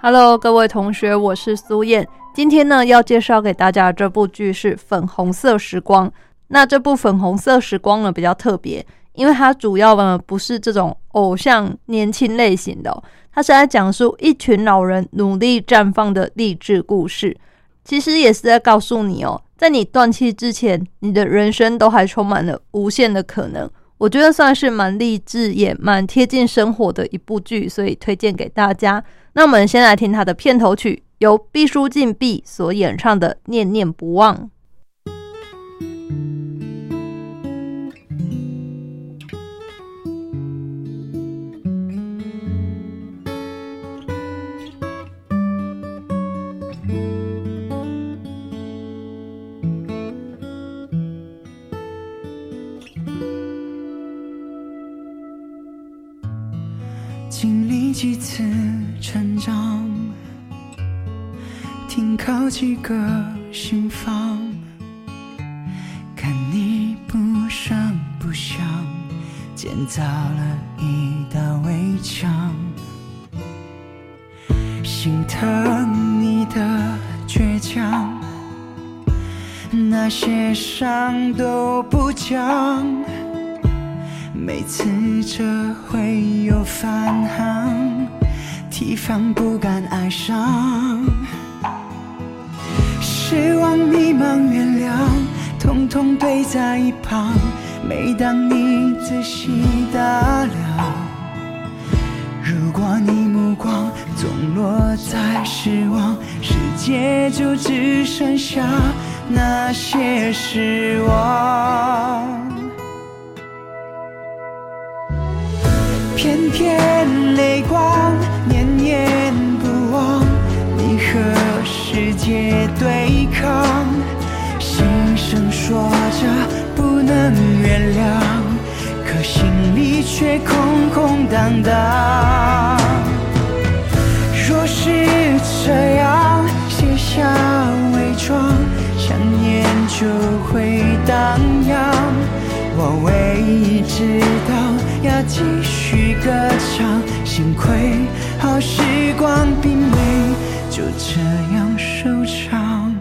Hello，各位同学，我是苏燕。今天呢，要介绍给大家这部剧是《粉红色时光》。那这部《粉红色时光》呢，比较特别，因为它主要呢不是这种偶像年轻类型的，它是在讲述一群老人努力绽放的励志故事。其实也是在告诉你哦，在你断气之前，你的人生都还充满了无限的可能。我觉得算是蛮励志，也蛮贴近生活的一部剧，所以推荐给大家。那我们先来听它的片头曲，由毕书尽毕所演唱的《念念不忘》。经历几次成长，停靠几个心房，看你不声不响，建造了一道围墙，心疼你的倔强，那些伤都不讲。每次这会有返航，提防不敢爱上。失望、迷茫、原谅，统统堆在一旁。每当你仔细打量，如果你目光总落在失望，世界就只剩下那些失望。片片泪光，念念不忘，你和世界对抗，心声说着不能原谅，可心里却空空荡荡。若是这样，卸下伪装，想念就会荡漾。我唯一知道。要继续歌唱，幸亏好时光并没就这样收场。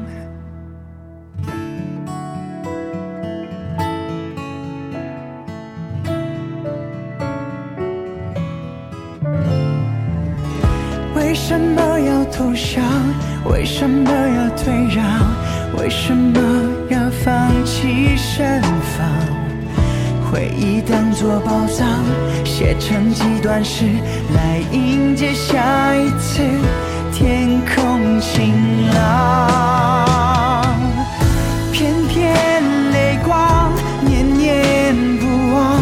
为什么要投降？为什么要退让？为什么要放弃盛放？回忆当作宝藏，写成几段诗来迎接下一次天空晴朗。片片泪光，念念不忘，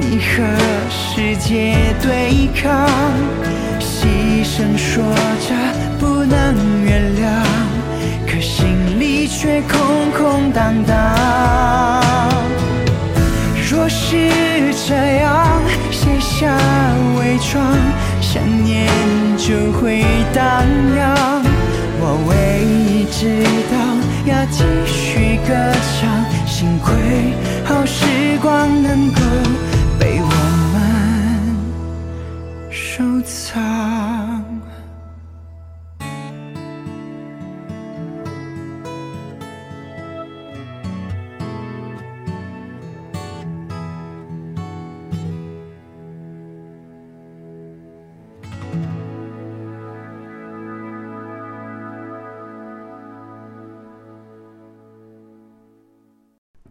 你和世界对抗，细声说着不能原谅，可心里却空空荡荡。这样，卸下伪装，想念就会荡漾。我唯一知道，要继续歌唱。幸亏好时光能够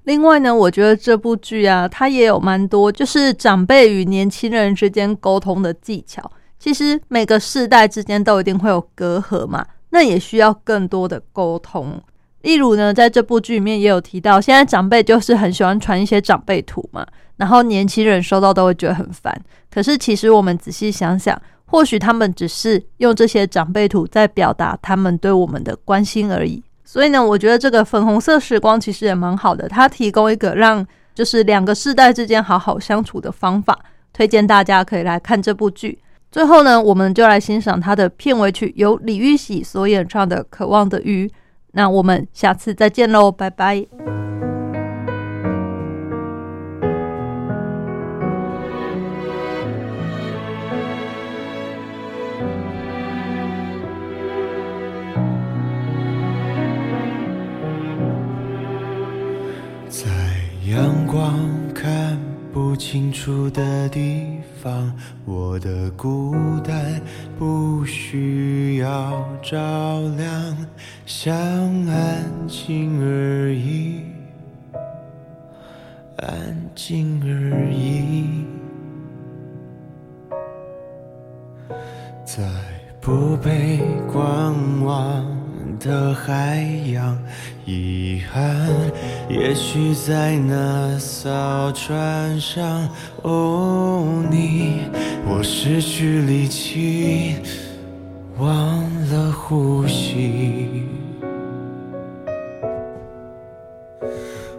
另外呢，我觉得这部剧啊，它也有蛮多就是长辈与年轻人之间沟通的技巧。其实每个世代之间都一定会有隔阂嘛，那也需要更多的沟通。例如呢，在这部剧里面也有提到，现在长辈就是很喜欢传一些长辈图嘛，然后年轻人收到都会觉得很烦。可是其实我们仔细想想，或许他们只是用这些长辈图在表达他们对我们的关心而已。所以呢，我觉得这个粉红色时光其实也蛮好的，它提供一个让就是两个世代之间好好相处的方法，推荐大家可以来看这部剧。最后呢，我们就来欣赏它的片尾曲，由李玉玺所演唱的《渴望的鱼》。那我们下次再见喽，拜拜。光看不清楚的地方，我的孤单不需要照亮，想安静而已，安静而已，在不被观望的海洋，遗憾也许在那艘船上。哦，你，我失去力气，忘了呼吸。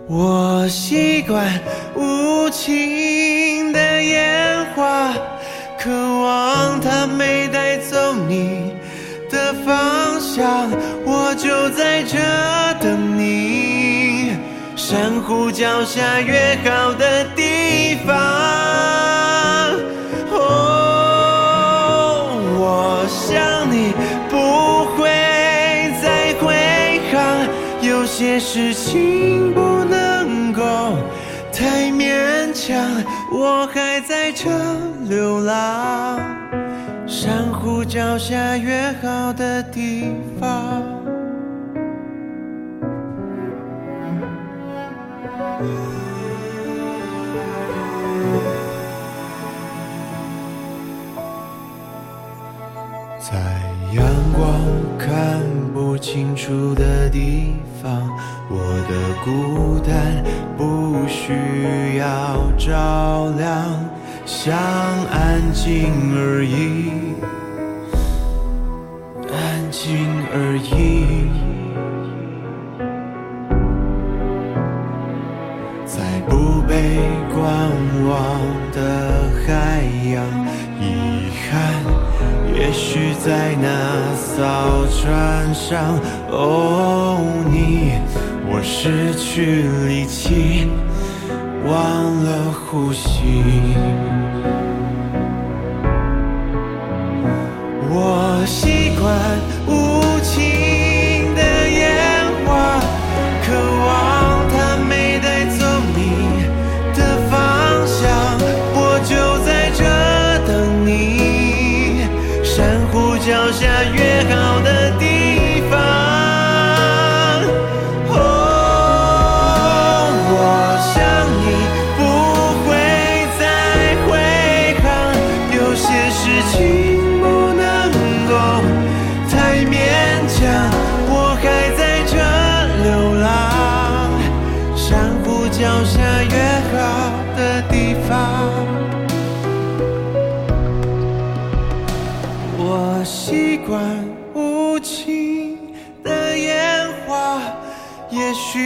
我习惯无情的烟花，渴望它没带走你的方想，我就在这等你。珊瑚脚下约好的地方。哦，我想你不会再回航，有些事情不能够太勉强，我还在这流浪。珊瑚脚下约好的地方。在阳光看不清楚的地方，我的孤单不需要照亮，想安静而已，安静而已。在不被观望的海洋，遗憾也许在那艘船上。哦，你，我失去力气，忘了呼吸。我习惯无习惯无情的烟花，也许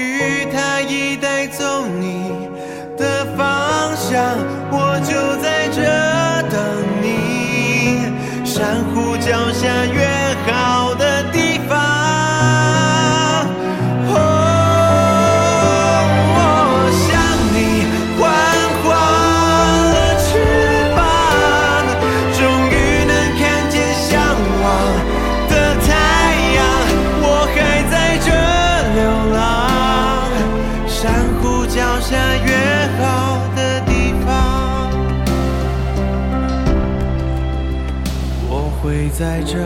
在这